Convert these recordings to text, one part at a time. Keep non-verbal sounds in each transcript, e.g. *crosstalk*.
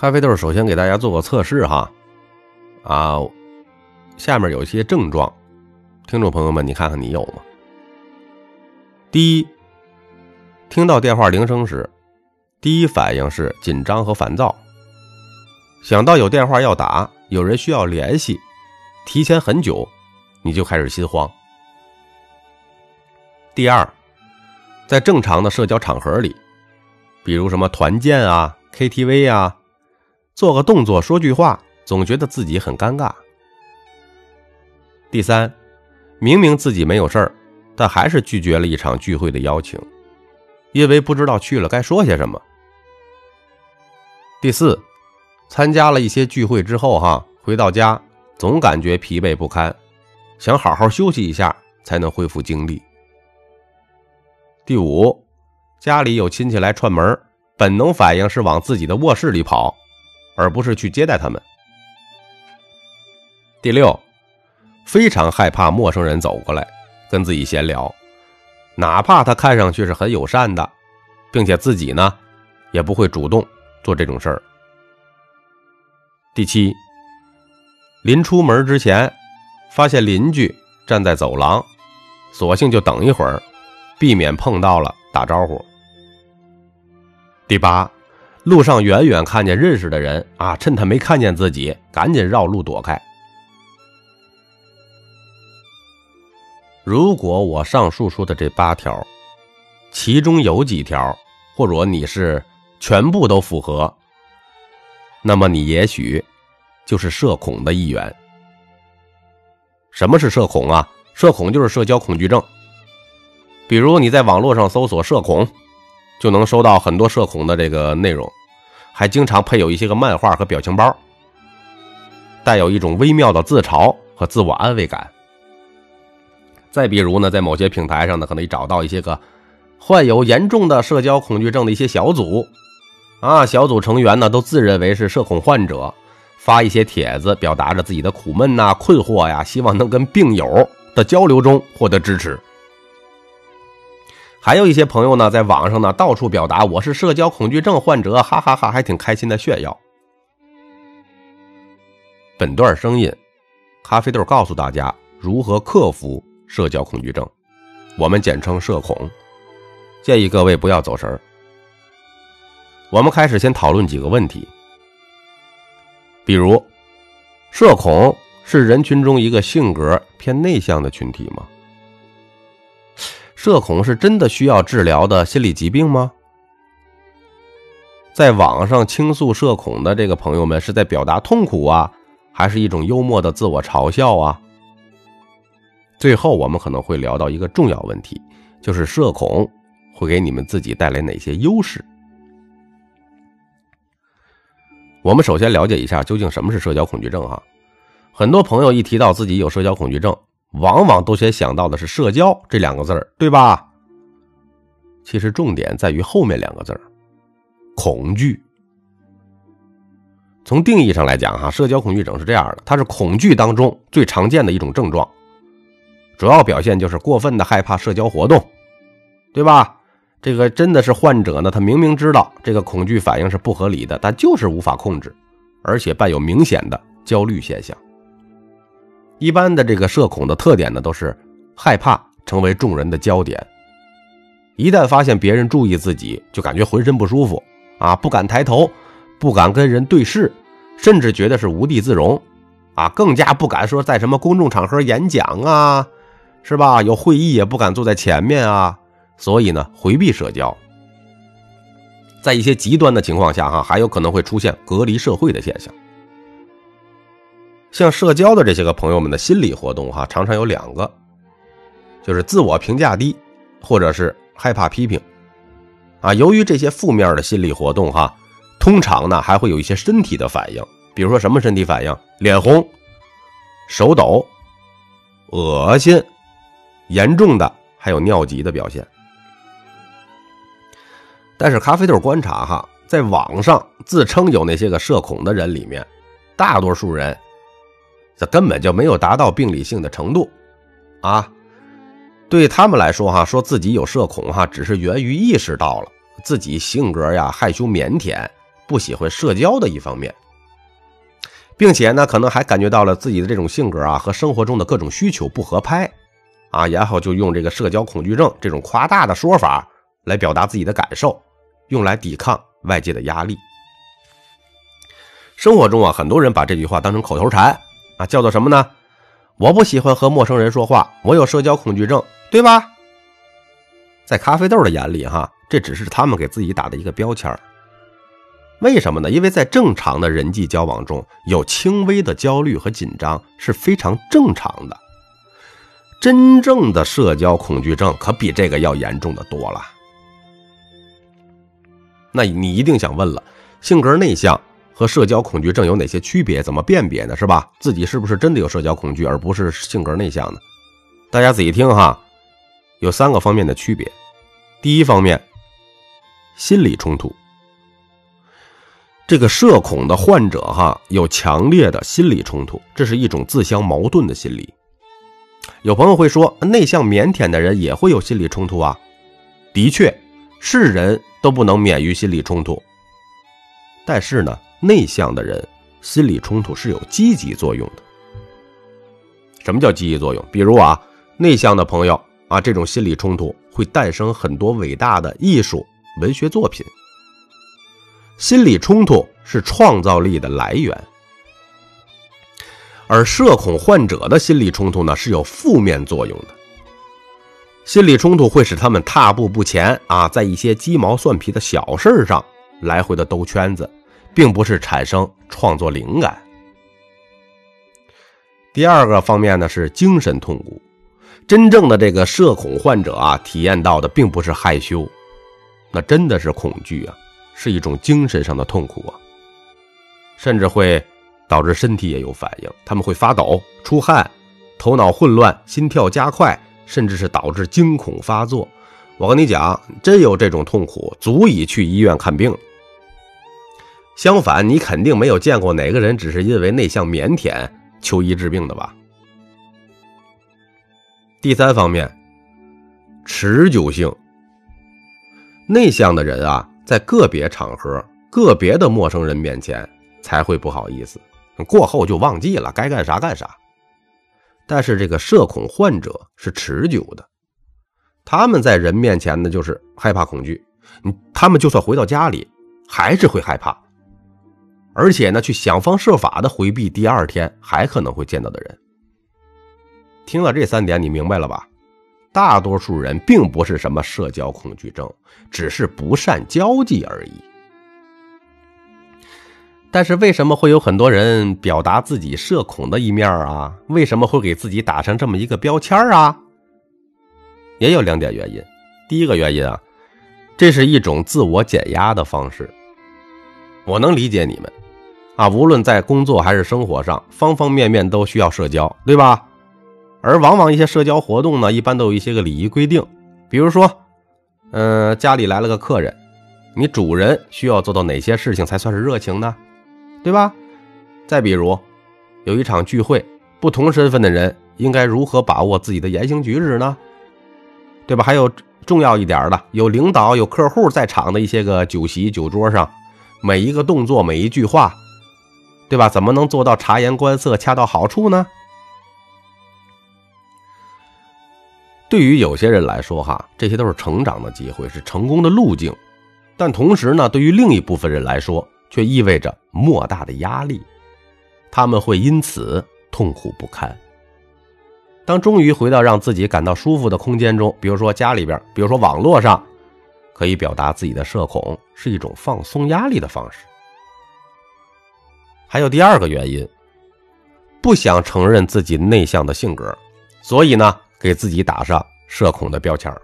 咖啡豆首先给大家做个测试哈，啊，下面有一些症状，听众朋友们，你看看你有吗？第一，听到电话铃声时，第一反应是紧张和烦躁，想到有电话要打，有人需要联系，提前很久，你就开始心慌。第二，在正常的社交场合里，比如什么团建啊、KTV 啊，做个动作、说句话，总觉得自己很尴尬。第三，明明自己没有事儿，但还是拒绝了一场聚会的邀请，因为不知道去了该说些什么。第四，参加了一些聚会之后，哈，回到家总感觉疲惫不堪，想好好休息一下才能恢复精力。第五，家里有亲戚来串门，本能反应是往自己的卧室里跑，而不是去接待他们。第六，非常害怕陌生人走过来跟自己闲聊，哪怕他看上去是很友善的，并且自己呢也不会主动做这种事儿。第七，临出门之前发现邻居站在走廊，索性就等一会儿。避免碰到了打招呼。第八，路上远远看见认识的人啊，趁他没看见自己，赶紧绕路躲开。如果我上述说的这八条，其中有几条，或者你是全部都符合，那么你也许就是社恐的一员。什么是社恐啊？社恐就是社交恐惧症。比如你在网络上搜索“社恐”，就能收到很多社恐的这个内容，还经常配有一些个漫画和表情包，带有一种微妙的自嘲和自我安慰感。再比如呢，在某些平台上呢，可能找到一些个患有严重的社交恐惧症的一些小组，啊，小组成员呢都自认为是社恐患者，发一些帖子，表达着自己的苦闷呐、困惑呀，希望能跟病友的交流中获得支持。还有一些朋友呢，在网上呢到处表达我是社交恐惧症患者，哈哈哈，还挺开心的炫耀。本段声音，咖啡豆告诉大家如何克服社交恐惧症，我们简称社恐，建议各位不要走神儿。我们开始先讨论几个问题，比如，社恐是人群中一个性格偏内向的群体吗？社恐是真的需要治疗的心理疾病吗？在网上倾诉社恐的这个朋友们是在表达痛苦啊，还是一种幽默的自我嘲笑啊？最后我们可能会聊到一个重要问题，就是社恐会给你们自己带来哪些优势？我们首先了解一下究竟什么是社交恐惧症哈。很多朋友一提到自己有社交恐惧症。往往都先想到的是“社交”这两个字儿，对吧？其实重点在于后面两个字儿——恐惧。从定义上来讲，哈，社交恐惧症是这样的：它是恐惧当中最常见的一种症状，主要表现就是过分的害怕社交活动，对吧？这个真的是患者呢，他明明知道这个恐惧反应是不合理的，但就是无法控制，而且伴有明显的焦虑现象。一般的这个社恐的特点呢，都是害怕成为众人的焦点。一旦发现别人注意自己，就感觉浑身不舒服啊，不敢抬头，不敢跟人对视，甚至觉得是无地自容啊，更加不敢说在什么公众场合演讲啊，是吧？有会议也不敢坐在前面啊，所以呢，回避社交。在一些极端的情况下，哈，还有可能会出现隔离社会的现象。像社交的这些个朋友们的心理活动哈，常常有两个，就是自我评价低，或者是害怕批评，啊，由于这些负面的心理活动哈，通常呢还会有一些身体的反应，比如说什么身体反应，脸红、手抖、恶心，严重的还有尿急的表现。但是咖啡豆观察哈，在网上自称有那些个社恐的人里面，大多数人。这根本就没有达到病理性的程度，啊，对他们来说，哈，说自己有社恐，哈，只是源于意识到了自己性格呀害羞腼腆，不喜欢社交的一方面，并且呢，可能还感觉到了自己的这种性格啊和生活中的各种需求不合拍，啊，然后就用这个社交恐惧症这种夸大的说法来表达自己的感受，用来抵抗外界的压力。生活中啊，很多人把这句话当成口头禅啊，叫做什么呢？我不喜欢和陌生人说话，我有社交恐惧症，对吧？在咖啡豆的眼里，哈，这只是他们给自己打的一个标签为什么呢？因为在正常的人际交往中，有轻微的焦虑和紧张是非常正常的。真正的社交恐惧症可比这个要严重的多了。那你一定想问了，性格内向。和社交恐惧症有哪些区别？怎么辨别呢？是吧？自己是不是真的有社交恐惧，而不是性格内向呢？大家仔细听哈，有三个方面的区别。第一方面，心理冲突。这个社恐的患者哈，有强烈的心理冲突，这是一种自相矛盾的心理。有朋友会说，内向腼腆的人也会有心理冲突啊？的确，是人都不能免于心理冲突，但是呢？内向的人心理冲突是有积极作用的。什么叫积极作用？比如啊，内向的朋友啊，这种心理冲突会诞生很多伟大的艺术文学作品。心理冲突是创造力的来源，而社恐患者的心理冲突呢是有负面作用的。心理冲突会使他们踏步不前啊，在一些鸡毛蒜皮的小事上来回的兜圈子。并不是产生创作灵感。第二个方面呢是精神痛苦，真正的这个社恐患者啊，体验到的并不是害羞，那真的是恐惧啊，是一种精神上的痛苦啊，甚至会导致身体也有反应，他们会发抖、出汗、头脑混乱、心跳加快，甚至是导致惊恐发作。我跟你讲，真有这种痛苦，足以去医院看病。相反，你肯定没有见过哪个人只是因为内向腼腆求医治病的吧？第三方面，持久性。内向的人啊，在个别场合、个别的陌生人面前才会不好意思，过后就忘记了，该干啥干啥。但是这个社恐患者是持久的，他们在人面前呢，就是害怕恐惧，他们就算回到家里，还是会害怕。而且呢，去想方设法的回避第二天还可能会见到的人。听了这三点，你明白了吧？大多数人并不是什么社交恐惧症，只是不善交际而已。但是为什么会有很多人表达自己社恐的一面啊？为什么会给自己打上这么一个标签啊？也有两点原因。第一个原因啊，这是一种自我减压的方式。我能理解你们。啊，无论在工作还是生活上，方方面面都需要社交，对吧？而往往一些社交活动呢，一般都有一些个礼仪规定，比如说，嗯，家里来了个客人，你主人需要做到哪些事情才算是热情呢？对吧？再比如，有一场聚会，不同身份的人应该如何把握自己的言行举止呢？对吧？还有重要一点的，有领导、有客户在场的一些个酒席酒桌上，每一个动作、每一句话。对吧？怎么能做到察言观色、恰到好处呢？对于有些人来说，哈，这些都是成长的机会，是成功的路径。但同时呢，对于另一部分人来说，却意味着莫大的压力。他们会因此痛苦不堪。当终于回到让自己感到舒服的空间中，比如说家里边，比如说网络上，可以表达自己的社恐，是一种放松压力的方式。还有第二个原因，不想承认自己内向的性格，所以呢，给自己打上社恐的标签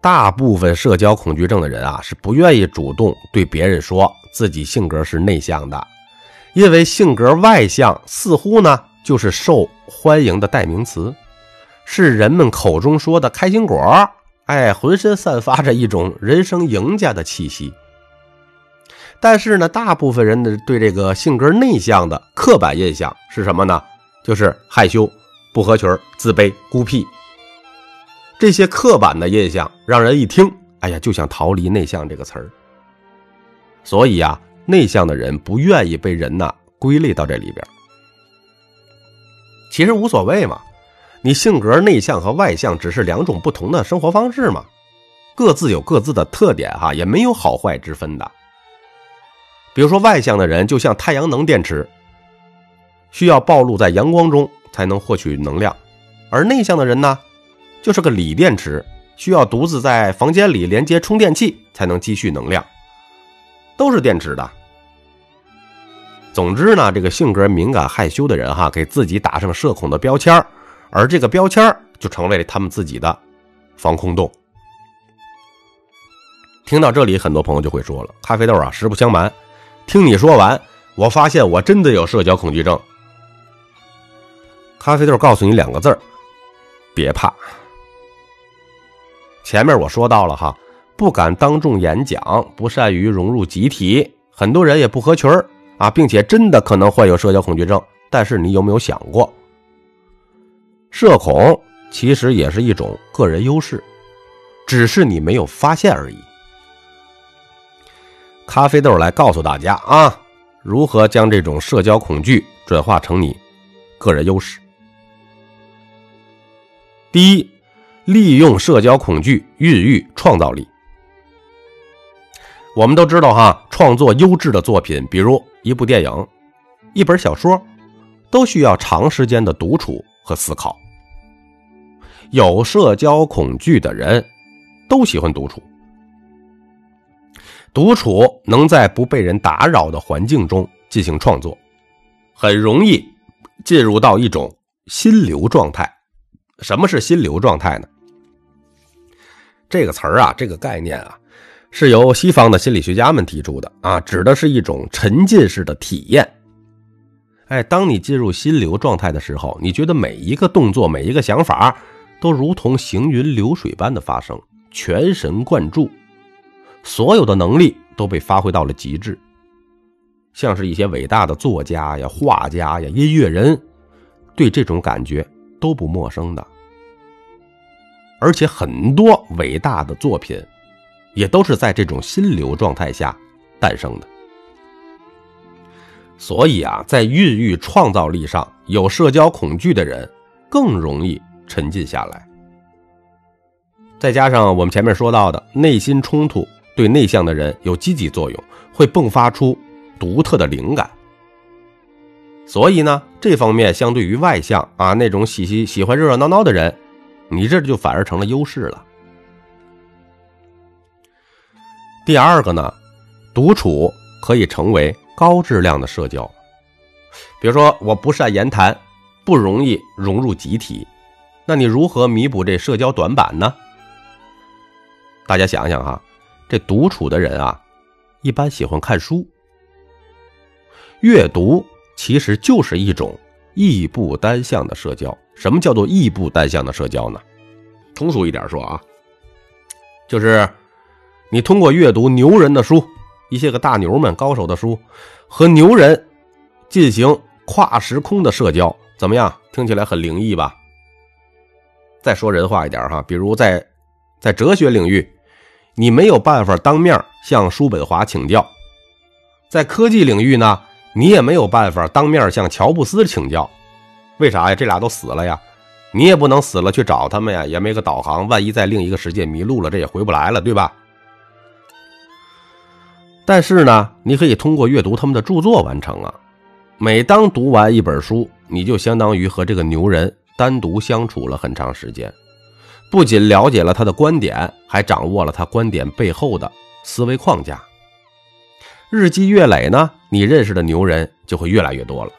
大部分社交恐惧症的人啊，是不愿意主动对别人说自己性格是内向的，因为性格外向似乎呢就是受欢迎的代名词，是人们口中说的开心果，哎，浑身散发着一种人生赢家的气息。但是呢，大部分人的对这个性格内向的刻板印象是什么呢？就是害羞、不合群、自卑、孤僻。这些刻板的印象让人一听，哎呀，就想逃离“内向”这个词儿。所以啊，内向的人不愿意被人呐归类到这里边。其实无所谓嘛，你性格内向和外向只是两种不同的生活方式嘛，各自有各自的特点哈，也没有好坏之分的。比如说，外向的人就像太阳能电池，需要暴露在阳光中才能获取能量；而内向的人呢，就是个锂电池，需要独自在房间里连接充电器才能积蓄能量。都是电池的。总之呢，这个性格敏感害羞的人哈，给自己打上社恐的标签而这个标签就成为了他们自己的防空洞。听到这里，很多朋友就会说了：“咖啡豆啊，实不相瞒。”听你说完，我发现我真的有社交恐惧症。咖啡豆告诉你两个字：别怕。前面我说到了哈，不敢当众演讲，不善于融入集体，很多人也不合群啊，并且真的可能患有社交恐惧症。但是你有没有想过，社恐其实也是一种个人优势，只是你没有发现而已。咖啡豆来告诉大家啊，如何将这种社交恐惧转化成你个人优势。第一，利用社交恐惧孕育创造力。我们都知道哈，创作优质的作品，比如一部电影、一本小说，都需要长时间的独处和思考。有社交恐惧的人，都喜欢独处。独处能在不被人打扰的环境中进行创作，很容易进入到一种心流状态。什么是心流状态呢？这个词儿啊，这个概念啊，是由西方的心理学家们提出的啊，指的是一种沉浸式的体验。哎，当你进入心流状态的时候，你觉得每一个动作、每一个想法都如同行云流水般的发生，全神贯注。所有的能力都被发挥到了极致，像是一些伟大的作家呀、画家呀、音乐人，对这种感觉都不陌生的。而且很多伟大的作品，也都是在这种心流状态下诞生的。所以啊，在孕育创造力上，有社交恐惧的人更容易沉浸下来。再加上我们前面说到的内心冲突。对内向的人有积极作用，会迸发出独特的灵感。所以呢，这方面相对于外向啊那种喜喜喜欢热热闹闹的人，你这就反而成了优势了。第二个呢，独处可以成为高质量的社交。比如说，我不善言谈，不容易融入集体，那你如何弥补这社交短板呢？大家想想哈。这独处的人啊，一般喜欢看书。阅读其实就是一种异步单向的社交。什么叫做异步单向的社交呢？通俗一点说啊，就是你通过阅读牛人的书，一些个大牛们、高手的书，和牛人进行跨时空的社交，怎么样？听起来很灵异吧？再说人话一点哈，比如在在哲学领域。你没有办法当面向叔本华请教，在科技领域呢，你也没有办法当面向乔布斯请教，为啥呀？这俩都死了呀，你也不能死了去找他们呀，也没个导航，万一在另一个世界迷路了，这也回不来了，对吧？但是呢，你可以通过阅读他们的著作完成啊。每当读完一本书，你就相当于和这个牛人单独相处了很长时间。不仅了解了他的观点，还掌握了他观点背后的思维框架。日积月累呢，你认识的牛人就会越来越多了。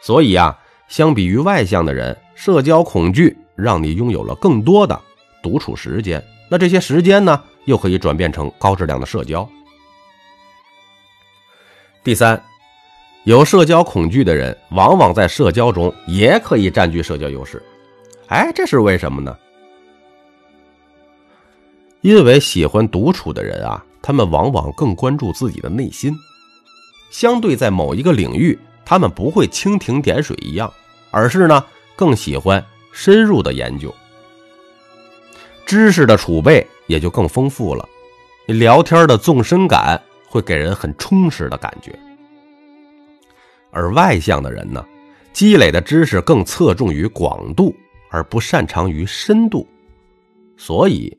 所以啊，相比于外向的人，社交恐惧让你拥有了更多的独处时间。那这些时间呢，又可以转变成高质量的社交。第三，有社交恐惧的人，往往在社交中也可以占据社交优势。哎，这是为什么呢？因为喜欢独处的人啊，他们往往更关注自己的内心，相对在某一个领域，他们不会蜻蜓点水一样，而是呢更喜欢深入的研究，知识的储备也就更丰富了，聊天的纵深感会给人很充实的感觉。而外向的人呢，积累的知识更侧重于广度，而不擅长于深度。所以，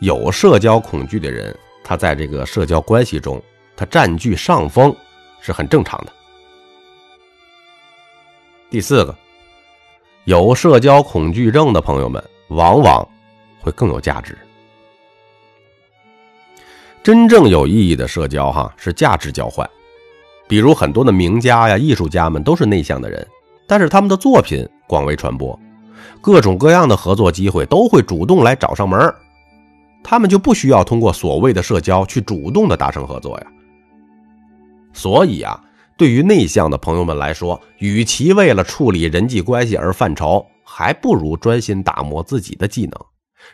有社交恐惧的人，他在这个社交关系中，他占据上风是很正常的。第四个，有社交恐惧症的朋友们，往往会更有价值。真正有意义的社交，哈，是价值交换。比如很多的名家呀、艺术家们都是内向的人，但是他们的作品广为传播，各种各样的合作机会都会主动来找上门他们就不需要通过所谓的社交去主动的达成合作呀。所以啊，对于内向的朋友们来说，与其为了处理人际关系而犯愁，还不如专心打磨自己的技能。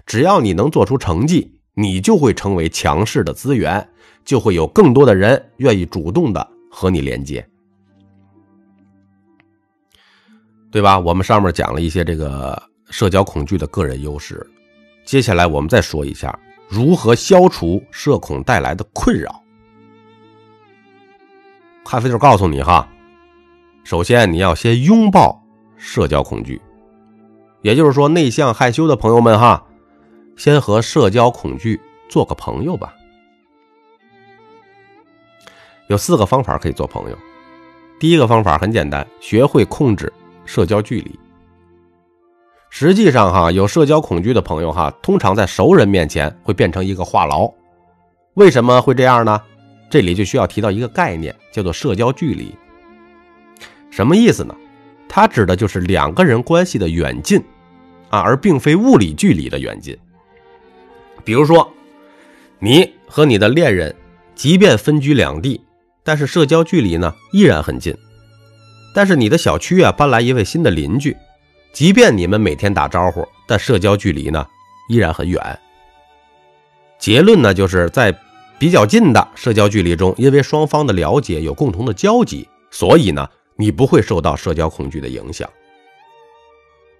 只要你能做出成绩，你就会成为强势的资源，就会有更多的人愿意主动的。和你连接，对吧？我们上面讲了一些这个社交恐惧的个人优势，接下来我们再说一下如何消除社恐带来的困扰。咖啡豆告诉你哈，首先你要先拥抱社交恐惧，也就是说，内向害羞的朋友们哈，先和社交恐惧做个朋友吧。有四个方法可以做朋友。第一个方法很简单，学会控制社交距离。实际上，哈，有社交恐惧的朋友，哈，通常在熟人面前会变成一个话痨。为什么会这样呢？这里就需要提到一个概念，叫做社交距离。什么意思呢？它指的就是两个人关系的远近，啊，而并非物理距离的远近。比如说，你和你的恋人，即便分居两地。但是社交距离呢依然很近，但是你的小区啊搬来一位新的邻居，即便你们每天打招呼，但社交距离呢依然很远。结论呢就是在比较近的社交距离中，因为双方的了解有共同的交集，所以呢你不会受到社交恐惧的影响。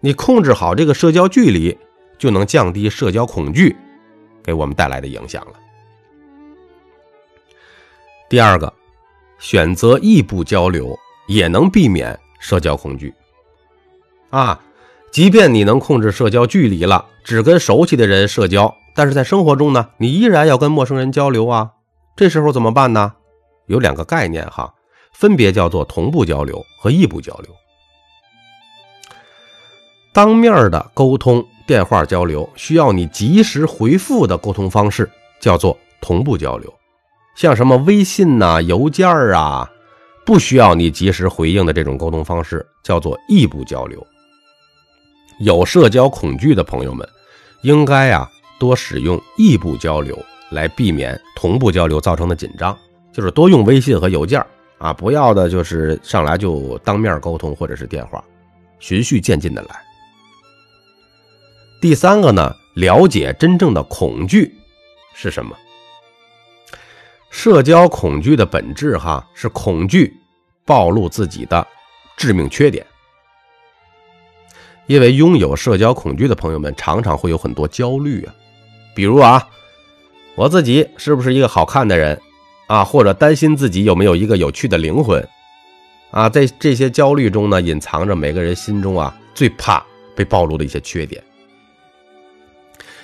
你控制好这个社交距离，就能降低社交恐惧给我们带来的影响了。第二个。选择异步交流也能避免社交恐惧，啊，即便你能控制社交距离了，只跟熟悉的人社交，但是在生活中呢，你依然要跟陌生人交流啊。这时候怎么办呢？有两个概念哈，分别叫做同步交流和异步交流。当面的沟通、电话交流需要你及时回复的沟通方式叫做同步交流。像什么微信呐、邮件啊，不需要你及时回应的这种沟通方式，叫做异步交流。有社交恐惧的朋友们，应该啊多使用异步交流来避免同步交流造成的紧张，就是多用微信和邮件啊，不要的就是上来就当面沟通或者是电话，循序渐进的来。第三个呢，了解真正的恐惧是什么。社交恐惧的本质，哈，是恐惧暴露自己的致命缺点。因为拥有社交恐惧的朋友们，常常会有很多焦虑啊，比如啊，我自己是不是一个好看的人啊，或者担心自己有没有一个有趣的灵魂啊，在这些焦虑中呢，隐藏着每个人心中啊最怕被暴露的一些缺点。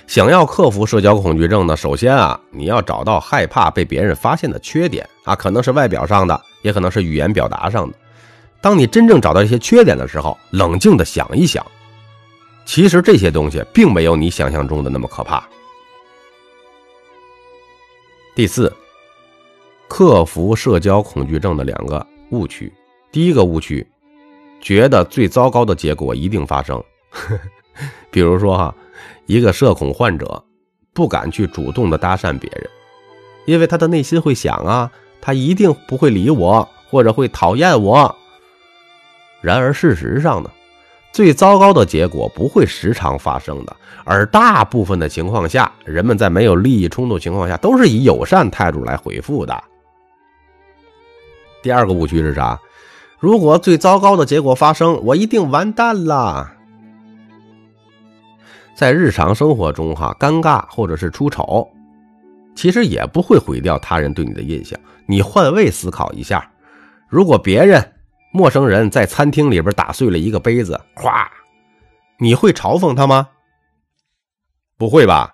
想要克服社交恐惧症呢，首先啊，你要找到害怕被别人发现的缺点啊，可能是外表上的，也可能是语言表达上的。当你真正找到一些缺点的时候，冷静的想一想，其实这些东西并没有你想象中的那么可怕。第四，克服社交恐惧症的两个误区，第一个误区，觉得最糟糕的结果一定发生，呵 *laughs* 呵比如说哈。一个社恐患者不敢去主动的搭讪别人，因为他的内心会想啊，他一定不会理我，或者会讨厌我。然而事实上呢，最糟糕的结果不会时常发生的，而大部分的情况下，人们在没有利益冲突情况下，都是以友善态度来回复的。第二个误区是啥？如果最糟糕的结果发生，我一定完蛋了。在日常生活中，哈，尴尬或者是出丑，其实也不会毁掉他人对你的印象。你换位思考一下，如果别人陌生人在餐厅里边打碎了一个杯子，咵，你会嘲讽他吗？不会吧？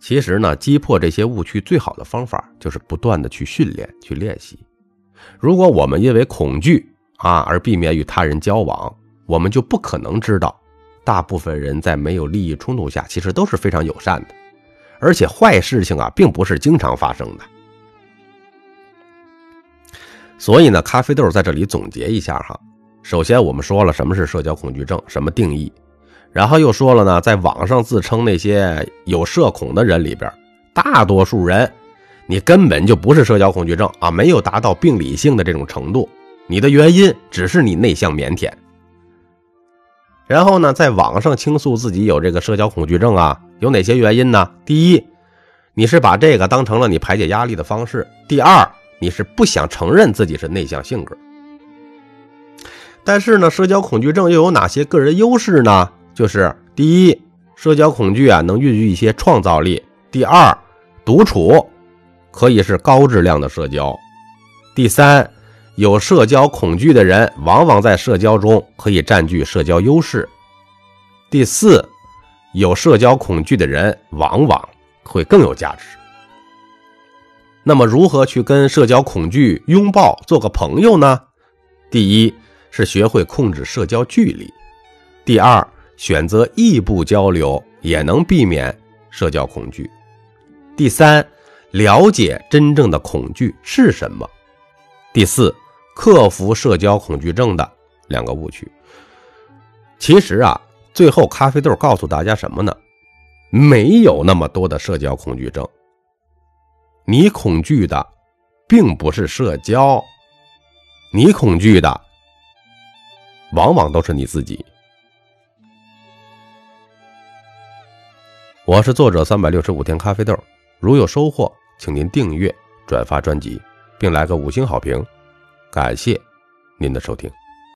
其实呢，击破这些误区最好的方法就是不断的去训练、去练习。如果我们因为恐惧啊而避免与他人交往，我们就不可能知道，大部分人在没有利益冲突下，其实都是非常友善的。而且坏事情啊，并不是经常发生的。所以呢，咖啡豆在这里总结一下哈。首先，我们说了什么是社交恐惧症，什么定义，然后又说了呢，在网上自称那些有社恐的人里边，大多数人你根本就不是社交恐惧症啊，没有达到病理性的这种程度，你的原因只是你内向腼腆。然后呢，在网上倾诉自己有这个社交恐惧症啊。有哪些原因呢？第一，你是把这个当成了你排解压力的方式；第二，你是不想承认自己是内向性格。但是呢，社交恐惧症又有哪些个人优势呢？就是第一，社交恐惧啊能孕育一些创造力；第二，独处可以是高质量的社交；第三，有社交恐惧的人往往在社交中可以占据社交优势；第四。有社交恐惧的人往往会更有价值。那么，如何去跟社交恐惧拥抱、做个朋友呢？第一是学会控制社交距离；第二，选择异步交流也能避免社交恐惧；第三，了解真正的恐惧是什么；第四，克服社交恐惧症的两个误区。其实啊。最后，咖啡豆告诉大家什么呢？没有那么多的社交恐惧症。你恐惧的，并不是社交，你恐惧的，往往都是你自己。我是作者三百六十五天咖啡豆，如有收获，请您订阅、转发专辑，并来个五星好评，感谢您的收听。